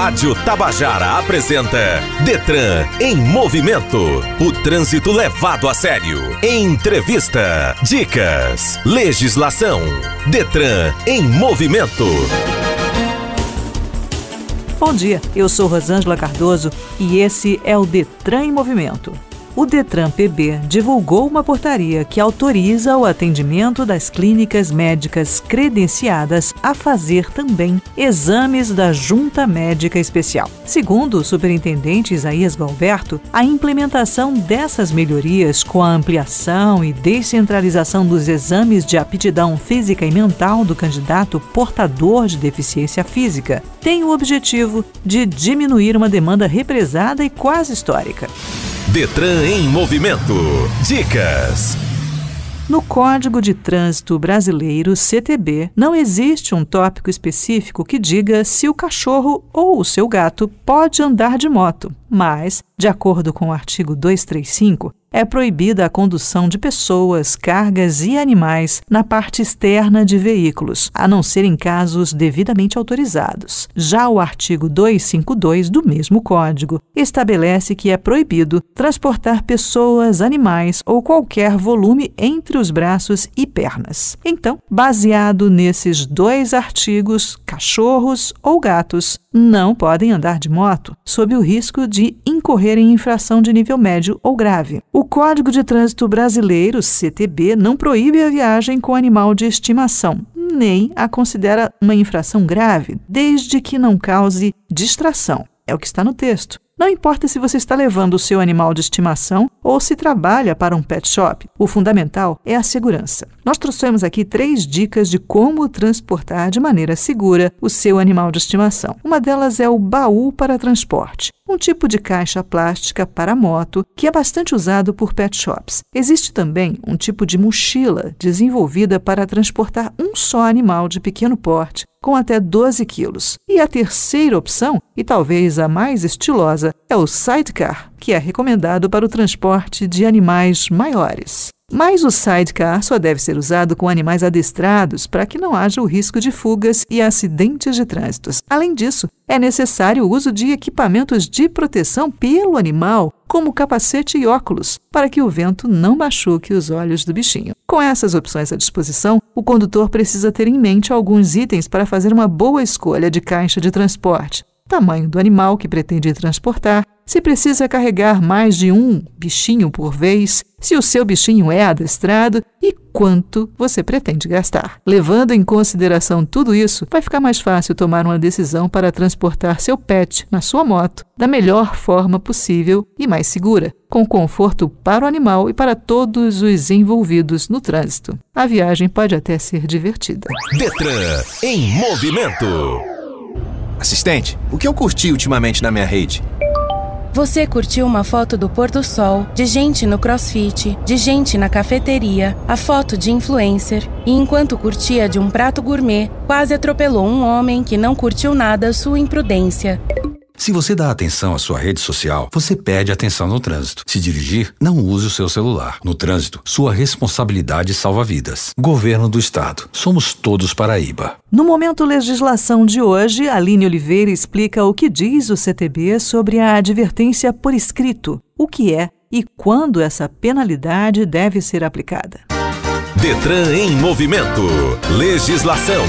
Rádio Tabajara apresenta Detran em movimento. O trânsito levado a sério. Entrevista, dicas, legislação. Detran em movimento. Bom dia, eu sou Rosângela Cardoso e esse é o Detran em movimento o Detran PB divulgou uma portaria que autoriza o atendimento das clínicas médicas credenciadas a fazer também exames da Junta Médica Especial. Segundo o superintendente Isaías Galberto, a implementação dessas melhorias com a ampliação e descentralização dos exames de aptidão física e mental do candidato portador de deficiência física tem o objetivo de diminuir uma demanda represada e quase histórica. Detran em movimento. Dicas. No Código de Trânsito Brasileiro, CTB, não existe um tópico específico que diga se o cachorro ou o seu gato pode andar de moto, mas, de acordo com o artigo 235, é proibida a condução de pessoas, cargas e animais na parte externa de veículos, a não ser em casos devidamente autorizados. Já o artigo 252 do mesmo Código estabelece que é proibido transportar pessoas, animais ou qualquer volume entre os braços e pernas. Então, baseado nesses dois artigos, cachorros ou gatos não podem andar de moto, sob o risco de incorrer em infração de nível médio ou grave. O Código de Trânsito Brasileiro, CTB, não proíbe a viagem com animal de estimação, nem a considera uma infração grave, desde que não cause distração. É o que está no texto. Não importa se você está levando o seu animal de estimação ou se trabalha para um pet shop, o fundamental é a segurança. Nós trouxemos aqui três dicas de como transportar de maneira segura o seu animal de estimação. Uma delas é o baú para transporte um tipo de caixa plástica para moto que é bastante usado por pet shops. Existe também um tipo de mochila desenvolvida para transportar um só animal de pequeno porte, com até 12 quilos. E a terceira opção, e talvez a mais estilosa, é o sidecar, que é recomendado para o transporte de animais maiores. Mas o sidecar só deve ser usado com animais adestrados para que não haja o risco de fugas e acidentes de trânsito. Além disso, é necessário o uso de equipamentos de proteção pelo animal, como capacete e óculos, para que o vento não machuque os olhos do bichinho. Com essas opções à disposição, o condutor precisa ter em mente alguns itens para fazer uma boa escolha de caixa de transporte. Tamanho do animal que pretende transportar, se precisa carregar mais de um bichinho por vez, se o seu bichinho é adestrado e quanto você pretende gastar. Levando em consideração tudo isso, vai ficar mais fácil tomar uma decisão para transportar seu pet na sua moto da melhor forma possível e mais segura, com conforto para o animal e para todos os envolvidos no trânsito. A viagem pode até ser divertida. Detran em movimento. Assistente, o que eu curti ultimamente na minha rede? Você curtiu uma foto do pôr do sol, de gente no crossfit, de gente na cafeteria, a foto de influencer, e enquanto curtia de um prato gourmet, quase atropelou um homem que não curtiu nada sua imprudência. Se você dá atenção à sua rede social, você perde atenção no trânsito. Se dirigir, não use o seu celular. No trânsito, sua responsabilidade salva vidas. Governo do Estado. Somos todos Paraíba. No momento legislação de hoje, Aline Oliveira explica o que diz o CTB sobre a advertência por escrito, o que é e quando essa penalidade deve ser aplicada. Detran em movimento. Legislação.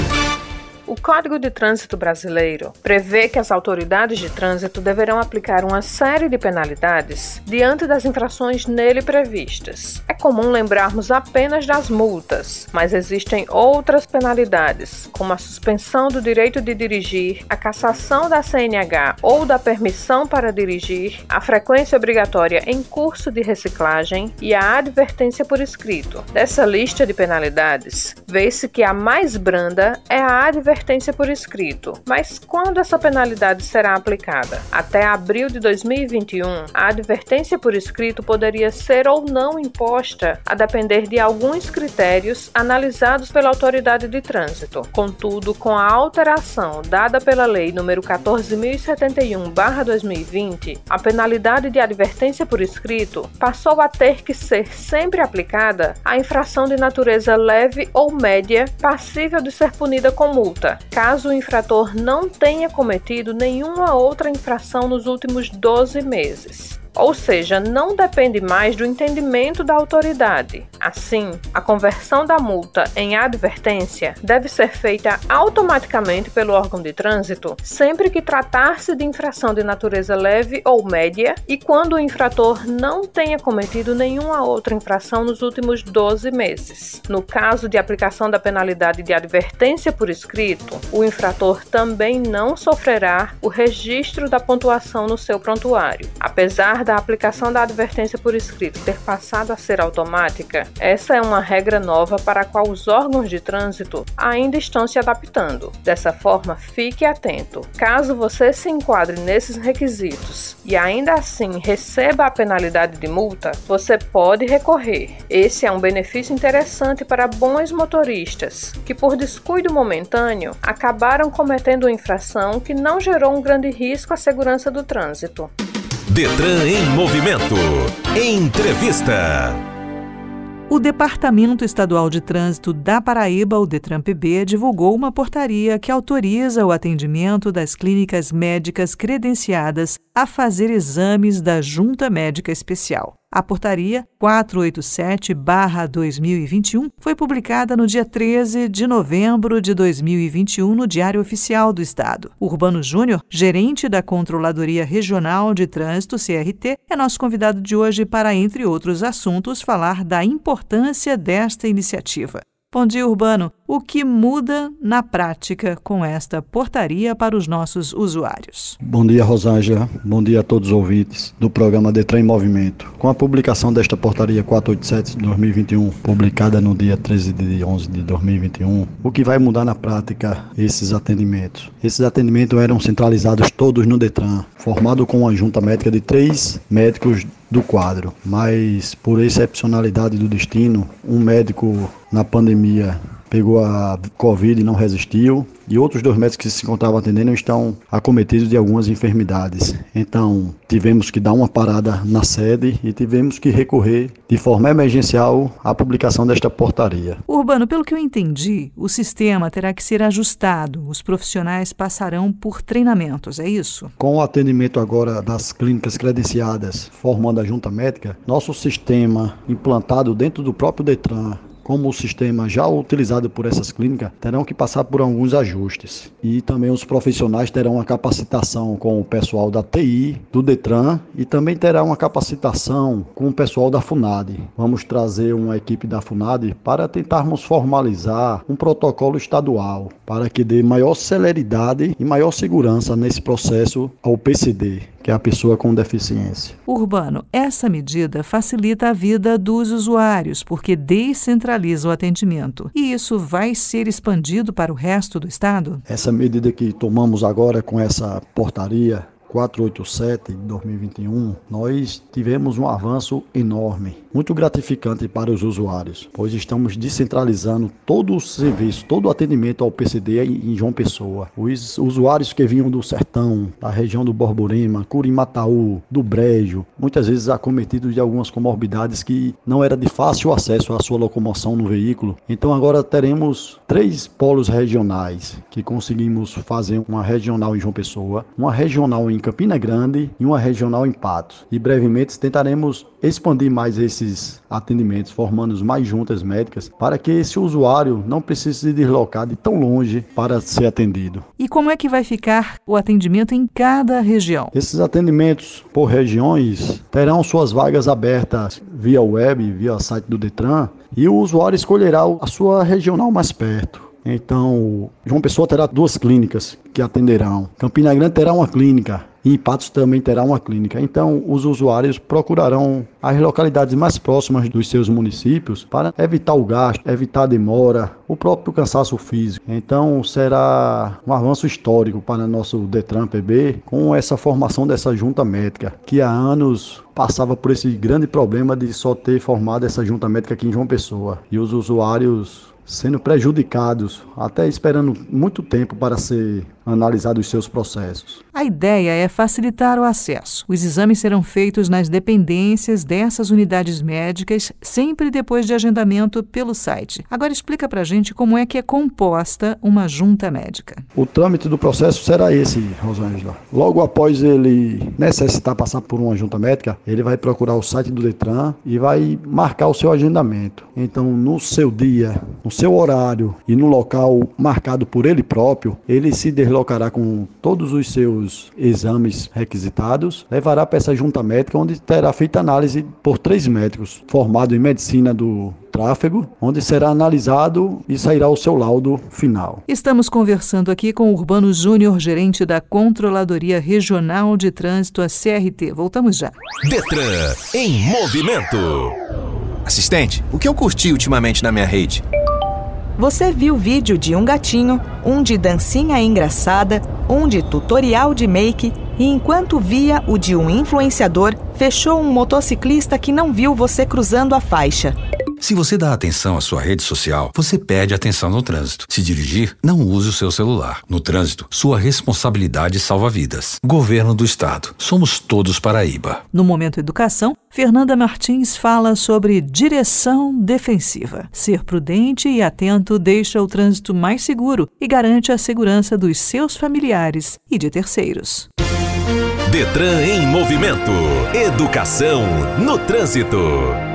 O Código de Trânsito Brasileiro prevê que as autoridades de trânsito deverão aplicar uma série de penalidades diante das infrações nele previstas. É comum lembrarmos apenas das multas, mas existem outras penalidades, como a suspensão do direito de dirigir, a cassação da CNH ou da permissão para dirigir, a frequência obrigatória em curso de reciclagem e a advertência por escrito. Dessa lista de penalidades, vê-se que a mais branda é a advertência advertência por escrito. Mas quando essa penalidade será aplicada? Até abril de 2021, a advertência por escrito poderia ser ou não imposta a depender de alguns critérios analisados pela autoridade de trânsito. Contudo, com a alteração dada pela Lei nº 14.071/2020, a penalidade de advertência por escrito passou a ter que ser sempre aplicada à infração de natureza leve ou média passível de ser punida com multa multa, caso o infrator não tenha cometido nenhuma outra infração nos últimos 12 meses ou seja, não depende mais do entendimento da autoridade. Assim, a conversão da multa em advertência deve ser feita automaticamente pelo órgão de trânsito sempre que tratar-se de infração de natureza leve ou média e quando o infrator não tenha cometido nenhuma outra infração nos últimos 12 meses. No caso de aplicação da penalidade de advertência por escrito, o infrator também não sofrerá o registro da pontuação no seu prontuário. Apesar da aplicação da advertência por escrito ter passado a ser automática, essa é uma regra nova para a qual os órgãos de trânsito ainda estão se adaptando. Dessa forma, fique atento. Caso você se enquadre nesses requisitos e ainda assim receba a penalidade de multa, você pode recorrer. Esse é um benefício interessante para bons motoristas que, por descuido momentâneo, acabaram cometendo uma infração que não gerou um grande risco à segurança do trânsito. Detran em movimento. Entrevista. O Departamento Estadual de Trânsito da Paraíba, o Detran PB, divulgou uma portaria que autoriza o atendimento das clínicas médicas credenciadas a fazer exames da Junta Médica Especial. A portaria 487-2021 foi publicada no dia 13 de novembro de 2021 no Diário Oficial do Estado. Urbano Júnior, gerente da Controladoria Regional de Trânsito, CRT, é nosso convidado de hoje para, entre outros assuntos, falar da importância desta iniciativa. Bom dia, Urbano. O que muda na prática com esta portaria para os nossos usuários? Bom dia, Rosângela. Bom dia a todos os ouvintes do programa Detran em Movimento. Com a publicação desta portaria 487 de 2021, publicada no dia 13 de 11 de 2021, o que vai mudar na prática esses atendimentos? Esses atendimentos eram centralizados todos no Detran, formado com uma junta médica de três médicos do quadro, mas por excepcionalidade do destino, um médico na pandemia pegou a Covid e não resistiu, e outros dois médicos que se encontravam atendendo estão acometidos de algumas enfermidades. Então, tivemos que dar uma parada na sede e tivemos que recorrer de forma emergencial à publicação desta portaria. Urbano, pelo que eu entendi, o sistema terá que ser ajustado. Os profissionais passarão por treinamentos, é isso? Com o atendimento agora das clínicas credenciadas formando a junta médica, nosso sistema implantado dentro do próprio Detran como o sistema já utilizado por essas clínicas, terão que passar por alguns ajustes. E também os profissionais terão uma capacitação com o pessoal da TI, do Detran e também terá uma capacitação com o pessoal da FUNAD. Vamos trazer uma equipe da FUNAD para tentarmos formalizar um protocolo estadual para que dê maior celeridade e maior segurança nesse processo ao PCD, que é a pessoa com deficiência. Urbano, essa medida facilita a vida dos usuários, porque descentraliza o atendimento. E isso vai ser expandido para o resto do estado? Essa medida que tomamos agora com essa portaria 487 de 2021, nós tivemos um avanço enorme, muito gratificante para os usuários, pois estamos descentralizando todo o serviço, todo o atendimento ao PCD em João Pessoa. Os usuários que vinham do sertão, da região do Borborema, Curimataú, do Brejo, muitas vezes acometidos de algumas comorbidades que não era de fácil acesso à sua locomoção no veículo. Então agora teremos três polos regionais que conseguimos fazer uma regional em João Pessoa, uma regional em Campina Grande e uma regional em Patos. E brevemente tentaremos expandir mais esses atendimentos, formando mais juntas médicas, para que esse usuário não precise se deslocar de tão longe para ser atendido. E como é que vai ficar o atendimento em cada região? Esses atendimentos por regiões terão suas vagas abertas via web, via site do Detran, e o usuário escolherá a sua regional mais perto. Então, João Pessoa terá duas clínicas que atenderão. Campina Grande terá uma clínica e Patos também terá uma clínica. Então, os usuários procurarão as localidades mais próximas dos seus municípios para evitar o gasto, evitar a demora, o próprio cansaço físico. Então, será um avanço histórico para nosso Detran PB com essa formação dessa junta médica, que há anos passava por esse grande problema de só ter formado essa junta médica aqui em João Pessoa. E os usuários sendo prejudicados, até esperando muito tempo para ser analisado os seus processos. A ideia é facilitar o acesso. Os exames serão feitos nas dependências dessas unidades médicas, sempre depois de agendamento pelo site. Agora explica pra gente como é que é composta uma junta médica. O trâmite do processo será esse, Rosângela. Logo após ele necessitar passar por uma junta médica, ele vai procurar o site do Detran e vai marcar o seu agendamento. Então, no seu dia, no seu horário e no local marcado por ele próprio, ele se deslocará com todos os seus exames requisitados, levará para essa junta médica, onde terá feita análise por três médicos formados em medicina do tráfego, onde será analisado e sairá o seu laudo final. Estamos conversando aqui com o Urbano Júnior, gerente da Controladoria Regional de Trânsito, a CRT. Voltamos já. Detran em movimento. Assistente, o que eu curti ultimamente na minha rede? Você viu vídeo de um gatinho, um de dancinha engraçada, um de tutorial de make e enquanto via o de um influenciador, fechou um motociclista que não viu você cruzando a faixa. Se você dá atenção à sua rede social, você perde atenção no trânsito. Se dirigir, não use o seu celular. No trânsito, sua responsabilidade salva vidas. Governo do Estado. Somos todos Paraíba. No Momento Educação, Fernanda Martins fala sobre direção defensiva. Ser prudente e atento deixa o trânsito mais seguro e garante a segurança dos seus familiares e de terceiros. Detran em movimento. Educação no trânsito.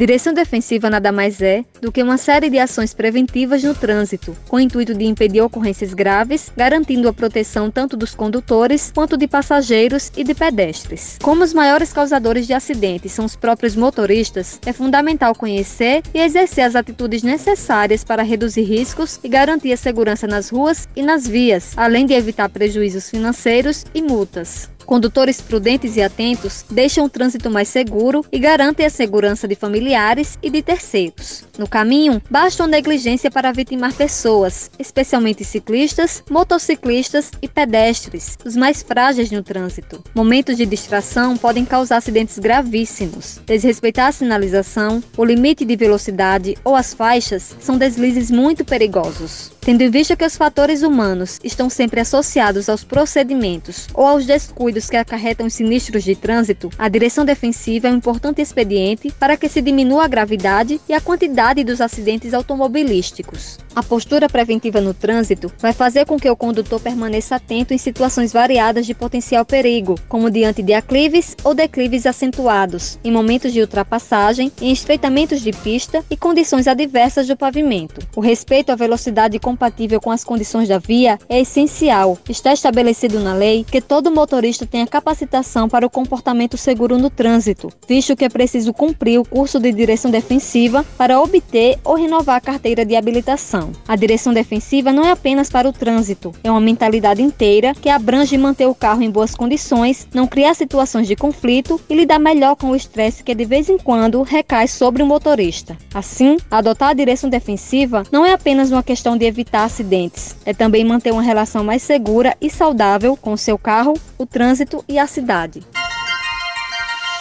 Direção defensiva nada mais é do que uma série de ações preventivas no trânsito, com o intuito de impedir ocorrências graves, garantindo a proteção tanto dos condutores quanto de passageiros e de pedestres. Como os maiores causadores de acidentes são os próprios motoristas, é fundamental conhecer e exercer as atitudes necessárias para reduzir riscos e garantir a segurança nas ruas e nas vias, além de evitar prejuízos financeiros e multas. Condutores prudentes e atentos deixam o trânsito mais seguro e garantem a segurança de familiares e de terceiros. No caminho, basta uma negligência para vitimar pessoas, especialmente ciclistas, motociclistas e pedestres, os mais frágeis no trânsito. Momentos de distração podem causar acidentes gravíssimos. Desrespeitar a sinalização, o limite de velocidade ou as faixas são deslizes muito perigosos. Tendo em vista que os fatores humanos estão sempre associados aos procedimentos ou aos descuidos que acarretam sinistros de trânsito, a direção defensiva é um importante expediente para que se diminua a gravidade e a quantidade dos acidentes automobilísticos. A postura preventiva no trânsito vai fazer com que o condutor permaneça atento em situações variadas de potencial perigo, como diante de aclives ou declives acentuados, em momentos de ultrapassagem, em estreitamentos de pista e condições adversas do pavimento. O respeito à velocidade compatível com as condições da via é essencial. Está estabelecido na lei que todo motorista tenha capacitação para o comportamento seguro no trânsito, visto que é preciso cumprir o curso de direção defensiva para obter ou renovar a carteira de habilitação. A direção defensiva não é apenas para o trânsito, é uma mentalidade inteira que abrange manter o carro em boas condições, não criar situações de conflito e lidar melhor com o estresse que de vez em quando recai sobre o motorista. Assim, adotar a direção defensiva não é apenas uma questão de evitar acidentes, é também manter uma relação mais segura e saudável com o seu carro, o trânsito e a cidade.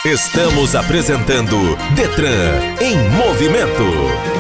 Estamos apresentando Detran em movimento.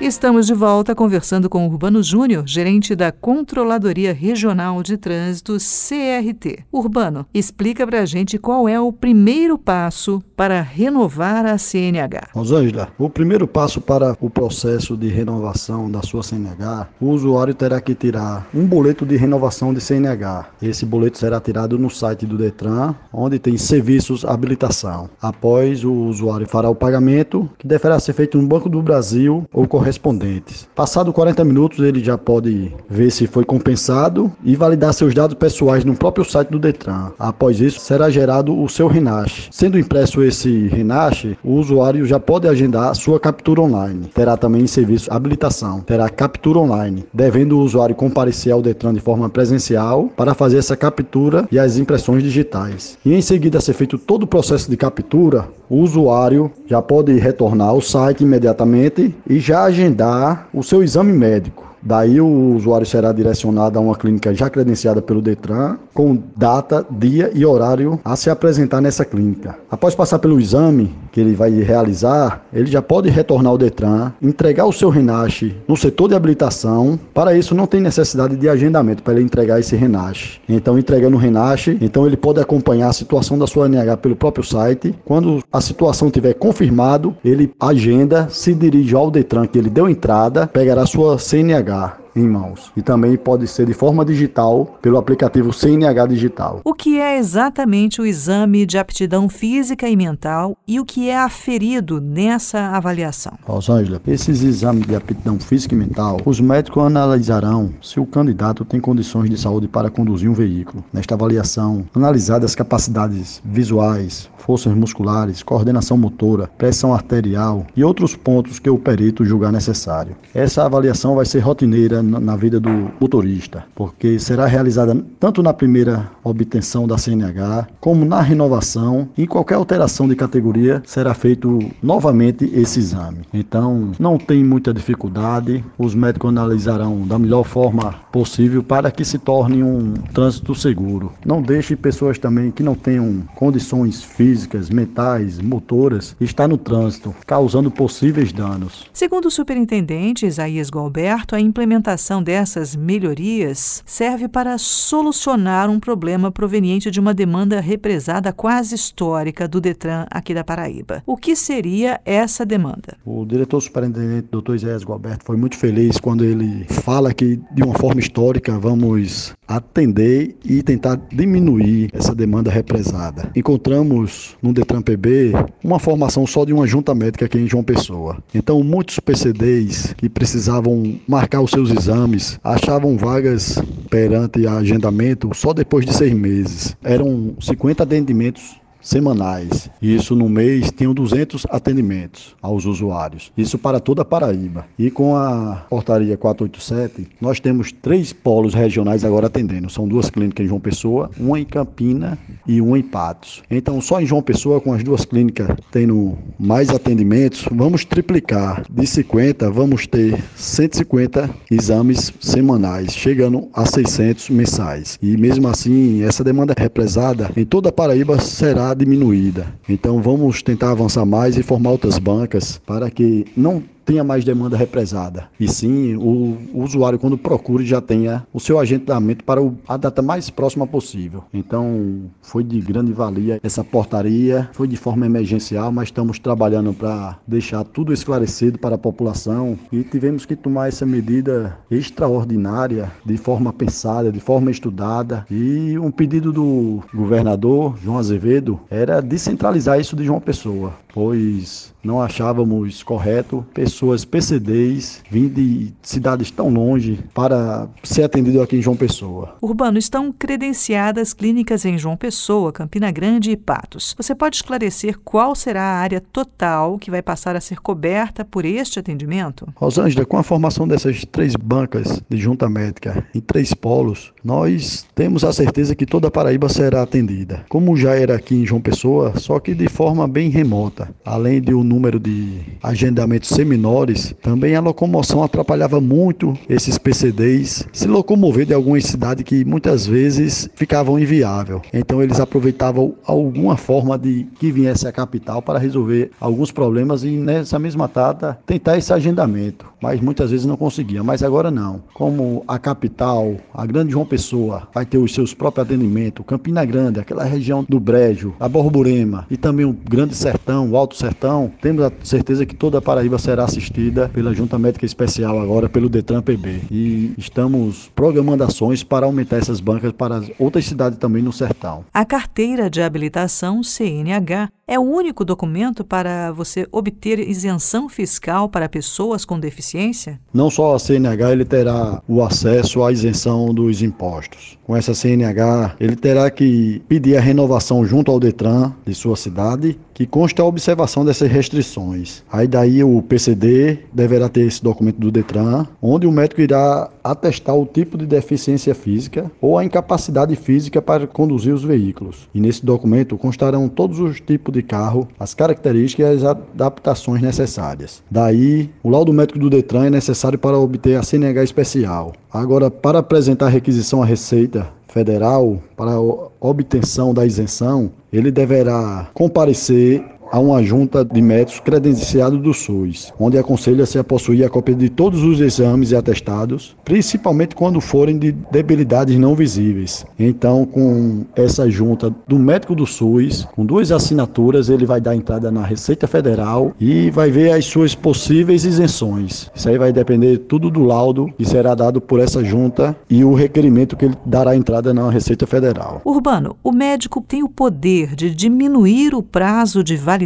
Estamos de volta conversando com Urbano Júnior, gerente da Controladoria Regional de Trânsito, CRT. Urbano, explica para a gente qual é o primeiro passo para renovar a CNH. Rosângela, o primeiro passo para o processo de renovação da sua CNH, o usuário terá que tirar um boleto de renovação de CNH. Esse boleto será tirado no site do Detran, onde tem serviços habilitação. Após o usuário fará o pagamento, que deverá ser feito no Banco do Brasil ou correspondentes. Passado 40 minutos, ele já pode ver se foi compensado e validar seus dados pessoais no próprio site do Detran. Após isso, será gerado o seu RENASH. Sendo impresso esse RENASH, o usuário já pode agendar sua captura online. Terá também serviço habilitação, terá captura online, devendo o usuário comparecer ao Detran de forma presencial para fazer essa captura e as impressões digitais. E em seguida ser feito todo o processo de captura, o usuário já pode retornar ao site imediatamente e já agendar o seu exame médico. Daí o usuário será direcionado a uma clínica já credenciada pelo Detran, com data, dia e horário a se apresentar nessa clínica. Após passar pelo exame, que ele vai realizar, ele já pode retornar ao Detran, entregar o seu RENASH no setor de habilitação. Para isso, não tem necessidade de agendamento para ele entregar esse RENASH. Então, entregando o RENASH, então ele pode acompanhar a situação da sua NH pelo próprio site. Quando a situação tiver confirmado, ele agenda, se dirige ao Detran que ele deu entrada, pegará sua CNH em mãos. E também pode ser de forma digital pelo aplicativo CNH Digital. O que é exatamente o exame de aptidão física e mental e o que é aferido nessa avaliação? Rosângela, esses exames de aptidão física e mental, os médicos analisarão se o candidato tem condições de saúde para conduzir um veículo. Nesta avaliação, analisadas as capacidades visuais, forças musculares, coordenação motora, pressão arterial e outros pontos que o perito julgar necessário. Essa avaliação vai ser rotineira na vida do motorista, porque será realizada tanto na primeira obtenção da CNH, como na renovação, em qualquer alteração de categoria será feito novamente esse exame. Então, não tem muita dificuldade, os médicos analisarão da melhor forma possível para que se torne um trânsito seguro. Não deixe pessoas também que não tenham condições físicas, mentais, motoras estar no trânsito, causando possíveis danos. Segundo o superintendente Isaías Galberto, a implementação implementação dessas melhorias serve para solucionar um problema proveniente de uma demanda represada quase histórica do Detran aqui da Paraíba. O que seria essa demanda? O diretor superintendente, Dr. Isaías Gualberto, foi muito feliz quando ele fala que, de uma forma histórica, vamos atender e tentar diminuir essa demanda represada. Encontramos no Detran PB uma formação só de uma junta médica aqui em João Pessoa. Então, muitos PCDs que precisavam marcar os seus exames achavam vagas perante agendamento só depois de seis meses. Eram 50 atendimentos semanais. Isso no mês tinham 200 atendimentos aos usuários. Isso para toda a Paraíba. E com a portaria 487, nós temos três polos regionais agora atendendo. São duas clínicas em João Pessoa, uma em Campina e uma em Patos. Então, só em João Pessoa, com as duas clínicas tendo mais atendimentos, vamos triplicar. De 50, vamos ter 150 exames semanais, chegando a 600 mensais. E mesmo assim, essa demanda represada em toda a Paraíba será diminuída. Então vamos tentar avançar mais e formar outras bancas para que não tenha mais demanda represada. E sim, o, o usuário, quando procure, já tenha o seu agendamento para o, a data mais próxima possível. Então, foi de grande valia essa portaria, foi de forma emergencial, mas estamos trabalhando para deixar tudo esclarecido para a população e tivemos que tomar essa medida extraordinária, de forma pensada, de forma estudada. E um pedido do governador João Azevedo era descentralizar isso de João Pessoa, pois não achávamos correto pessoas PCDs vindo de cidades tão longe para ser atendido aqui em João Pessoa. Urbano, estão credenciadas clínicas em João Pessoa, Campina Grande e Patos. Você pode esclarecer qual será a área total que vai passar a ser coberta por este atendimento? Rosângela, com a formação dessas três bancas de junta médica em três polos, nós temos a certeza que toda a Paraíba será atendida, como já era aqui em João Pessoa, só que de forma bem remota. Além de o número de agendamentos seminores, também a locomoção atrapalhava muito esses PCDs se locomover de alguma cidade que muitas vezes ficavam inviável. Então eles aproveitavam alguma forma de que viesse à capital para resolver alguns problemas e nessa mesma data tentar esse agendamento, mas muitas vezes não conseguia. Mas agora não. Como a capital, a Grande João Pessoa, vai ter os seus próprios atendimentos, Campina Grande, aquela região do Brejo, a Borborema e também o Grande Sertão, o Alto Sertão, temos a certeza que toda a Paraíba será assistida pela Junta Médica Especial agora pelo Detran PB. E estamos programando ações para aumentar essas bancas para outras cidades também no sertão. A carteira de habilitação CNH é o único documento para você obter isenção fiscal para pessoas com deficiência? Não só a CNH ele terá o acesso à isenção dos impostos. Com essa CNH, ele terá que pedir a renovação junto ao Detran de sua cidade, que consta a observação dessas restrições. Aí daí o PCD deverá ter esse documento do Detran, onde o médico irá atestar o tipo de deficiência física ou a incapacidade física para conduzir os veículos. E nesse documento constarão todos os tipos de carro, as características e as adaptações necessárias. Daí, o laudo médico do Detran é necessário para obter a CNH especial. Agora, para apresentar a requisição à Receita Federal para obtenção da isenção, ele deverá comparecer a uma junta de médicos credenciados do SUS, onde aconselha-se a possuir a cópia de todos os exames e atestados, principalmente quando forem de debilidades não visíveis. Então, com essa junta do médico do SUS, com duas assinaturas, ele vai dar entrada na Receita Federal e vai ver as suas possíveis isenções. Isso aí vai depender tudo do laudo que será dado por essa junta e o requerimento que ele dará entrada na Receita Federal. Urbano, o médico tem o poder de diminuir o prazo de validade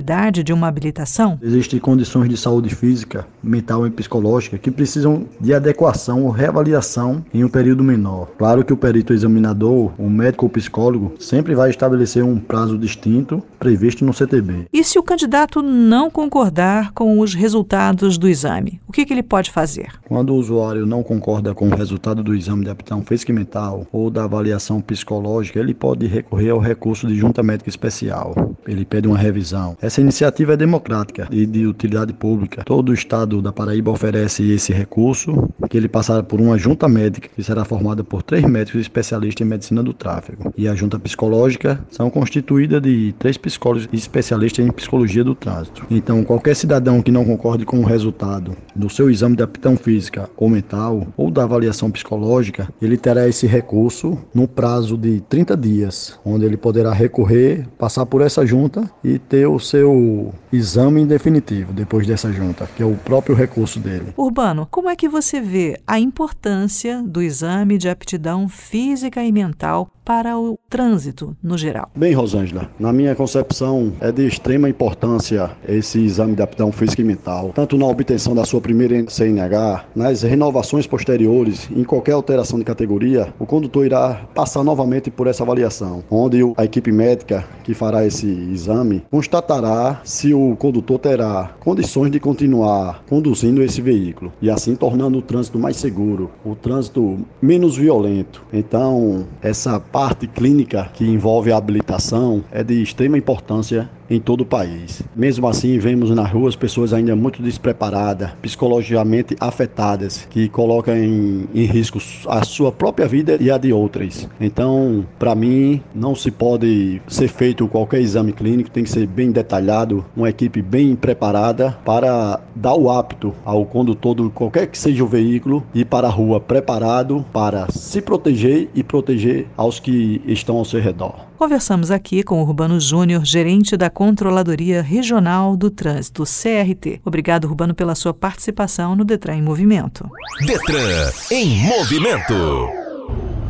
de uma habilitação? Existem condições de saúde física, mental e psicológica que precisam de adequação ou reavaliação em um período menor. Claro que o perito examinador, o médico ou psicólogo, sempre vai estabelecer um prazo distinto previsto no CTB. E se o candidato não concordar com os resultados do exame, o que, que ele pode fazer? Quando o usuário não concorda com o resultado do exame de aptidão física e mental ou da avaliação psicológica, ele pode recorrer ao recurso de junta médica especial. Ele pede uma revisão. Essa iniciativa é democrática e de utilidade pública. Todo o estado da Paraíba oferece esse recurso, que ele passará por uma junta médica, que será formada por três médicos especialistas em medicina do tráfego. E a junta psicológica são constituídas de três psicólogos especialistas em psicologia do trânsito. Então, qualquer cidadão que não concorde com o resultado do seu exame de aptidão física ou mental ou da avaliação psicológica, ele terá esse recurso no prazo de 30 dias, onde ele poderá recorrer, passar por essa junta e ter o seu exame definitivo depois dessa junta, que é o próprio recurso dele. Urbano, como é que você vê a importância do exame de aptidão física e mental para o trânsito no geral? Bem, Rosângela, na minha concepção é de extrema importância esse exame de aptidão física e mental, tanto na obtenção da sua primeira CNH, nas renovações posteriores, em qualquer alteração de categoria, o condutor irá passar novamente por essa avaliação, onde a equipe médica que fará esse exame constatará se o condutor terá condições de continuar conduzindo esse veículo e assim tornando o trânsito mais seguro, o trânsito menos violento. Então, essa parte clínica que envolve a habilitação é de extrema importância em todo o país. Mesmo assim, vemos nas ruas pessoas ainda muito despreparadas, psicologicamente afetadas, que colocam em, em risco a sua própria vida e a de outras. Então, para mim, não se pode ser feito qualquer exame clínico, tem que ser bem detalhado, uma equipe bem preparada para dar o apto ao condutor de qualquer que seja o veículo ir para a rua preparado para se proteger e proteger aos que estão ao seu redor. Conversamos aqui com o Urbano Júnior, gerente da Controladoria Regional do Trânsito, CRT. Obrigado, Urbano, pela sua participação no Detran em Movimento. Detran em Movimento.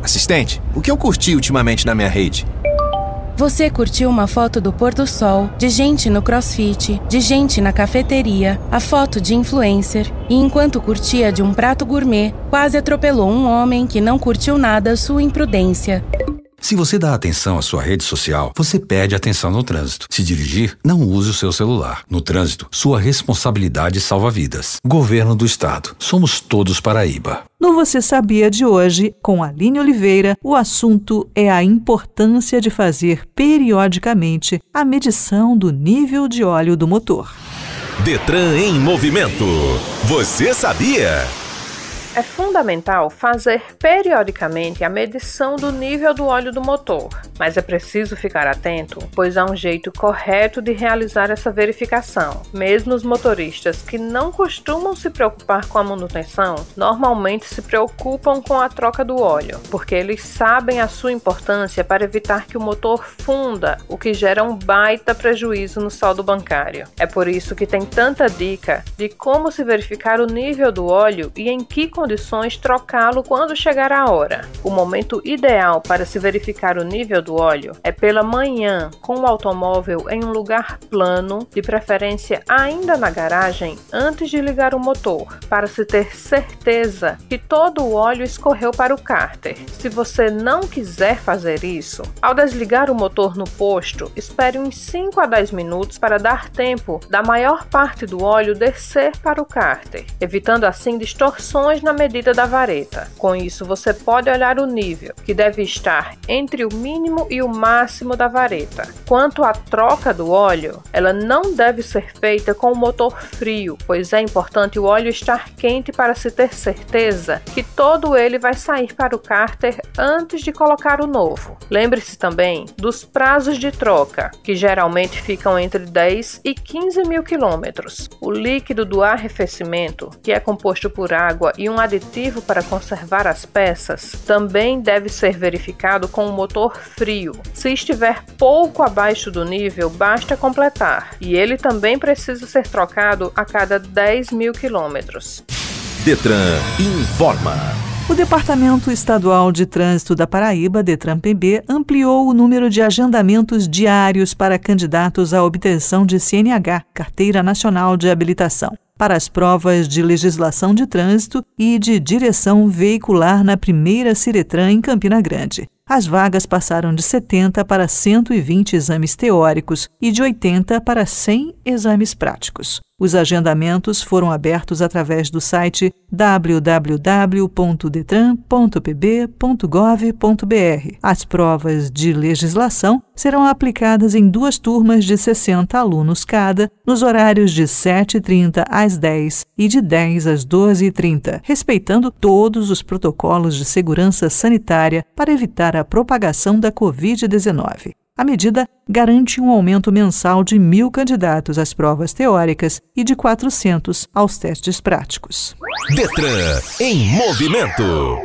Assistente, o que eu curti ultimamente na minha rede? Você curtiu uma foto do pôr do sol, de gente no crossfit, de gente na cafeteria, a foto de influencer, e enquanto curtia de um prato gourmet, quase atropelou um homem que não curtiu nada sua imprudência. Se você dá atenção à sua rede social, você perde atenção no trânsito. Se dirigir, não use o seu celular. No trânsito, sua responsabilidade salva vidas. Governo do Estado. Somos todos Paraíba. No Você Sabia de hoje, com Aline Oliveira, o assunto é a importância de fazer periodicamente a medição do nível de óleo do motor. Detran em movimento. Você sabia? É fundamental fazer periodicamente a medição do nível do óleo do motor, mas é preciso ficar atento, pois há um jeito correto de realizar essa verificação. Mesmo os motoristas que não costumam se preocupar com a manutenção, normalmente se preocupam com a troca do óleo, porque eles sabem a sua importância para evitar que o motor funda, o que gera um baita prejuízo no saldo bancário. É por isso que tem tanta dica de como se verificar o nível do óleo e em que condições trocá-lo quando chegar a hora. O momento ideal para se verificar o nível do óleo é pela manhã, com o automóvel em um lugar plano, de preferência ainda na garagem, antes de ligar o motor, para se ter certeza que todo o óleo escorreu para o cárter. Se você não quiser fazer isso, ao desligar o motor no posto, espere uns 5 a 10 minutos para dar tempo da maior parte do óleo descer para o cárter, evitando assim distorções na na medida da vareta. Com isso, você pode olhar o nível, que deve estar entre o mínimo e o máximo da vareta. Quanto à troca do óleo, ela não deve ser feita com o motor frio, pois é importante o óleo estar quente para se ter certeza que todo ele vai sair para o cárter antes de colocar o novo. Lembre-se também dos prazos de troca, que geralmente ficam entre 10 e 15 mil quilômetros. O líquido do arrefecimento, que é composto por água e um aditivo para conservar as peças, também deve ser verificado com o motor frio. Se estiver pouco abaixo do nível, basta completar, e ele também precisa ser trocado a cada 10 mil quilômetros. Detran informa. O Departamento Estadual de Trânsito da Paraíba, DETRAN-PB, ampliou o número de agendamentos diários para candidatos à obtenção de CNH, Carteira Nacional de Habilitação, para as provas de legislação de trânsito e de direção veicular na primeira Ciretran em Campina Grande. As vagas passaram de 70 para 120 exames teóricos e de 80 para 100 exames práticos. Os agendamentos foram abertos através do site www.detran.pb.gov.br. As provas de legislação serão aplicadas em duas turmas de 60 alunos cada, nos horários de 7h30 às 10 e de 10 às 12h30, respeitando todos os protocolos de segurança sanitária para evitar a propagação da Covid-19. A medida garante um aumento mensal de mil candidatos às provas teóricas e de 400 aos testes práticos. Detran em movimento.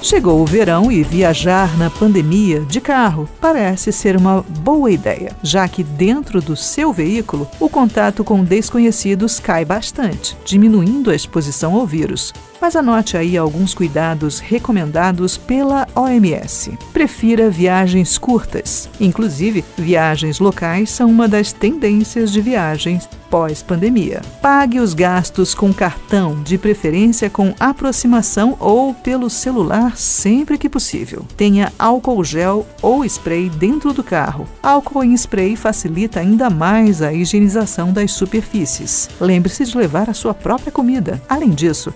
Chegou o verão e viajar na pandemia de carro parece ser uma boa ideia, já que dentro do seu veículo o contato com desconhecidos cai bastante, diminuindo a exposição ao vírus. Mas anote aí alguns cuidados recomendados pela OMS. Prefira viagens curtas. Inclusive, viagens locais são uma das tendências de viagens pós-pandemia. Pague os gastos com cartão, de preferência com aproximação ou pelo celular sempre que possível. Tenha álcool gel ou spray dentro do carro. Álcool em spray facilita ainda mais a higienização das superfícies. Lembre-se de levar a sua própria comida. Além disso,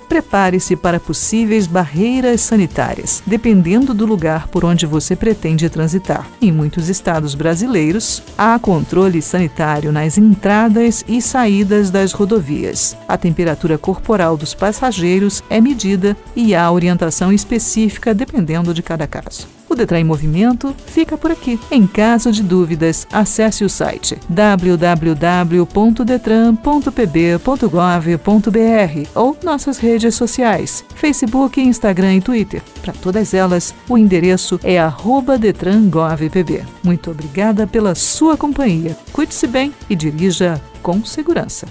prepare-se para possíveis barreiras sanitárias, dependendo do lugar por onde você pretende transitar. Em muitos estados brasileiros, há controle sanitário nas entradas e saídas das rodovias. A temperatura corporal dos passageiros é medida e há orientação específica dependendo de cada caso. O Detran em Movimento fica por aqui. Em caso de dúvidas, acesse o site www.detran.pb.gov.br ou nossas redes sociais, Facebook, Instagram e Twitter. Para todas elas, o endereço é @detrangovpb. Muito obrigada pela sua companhia. Cuide-se bem e dirija com segurança.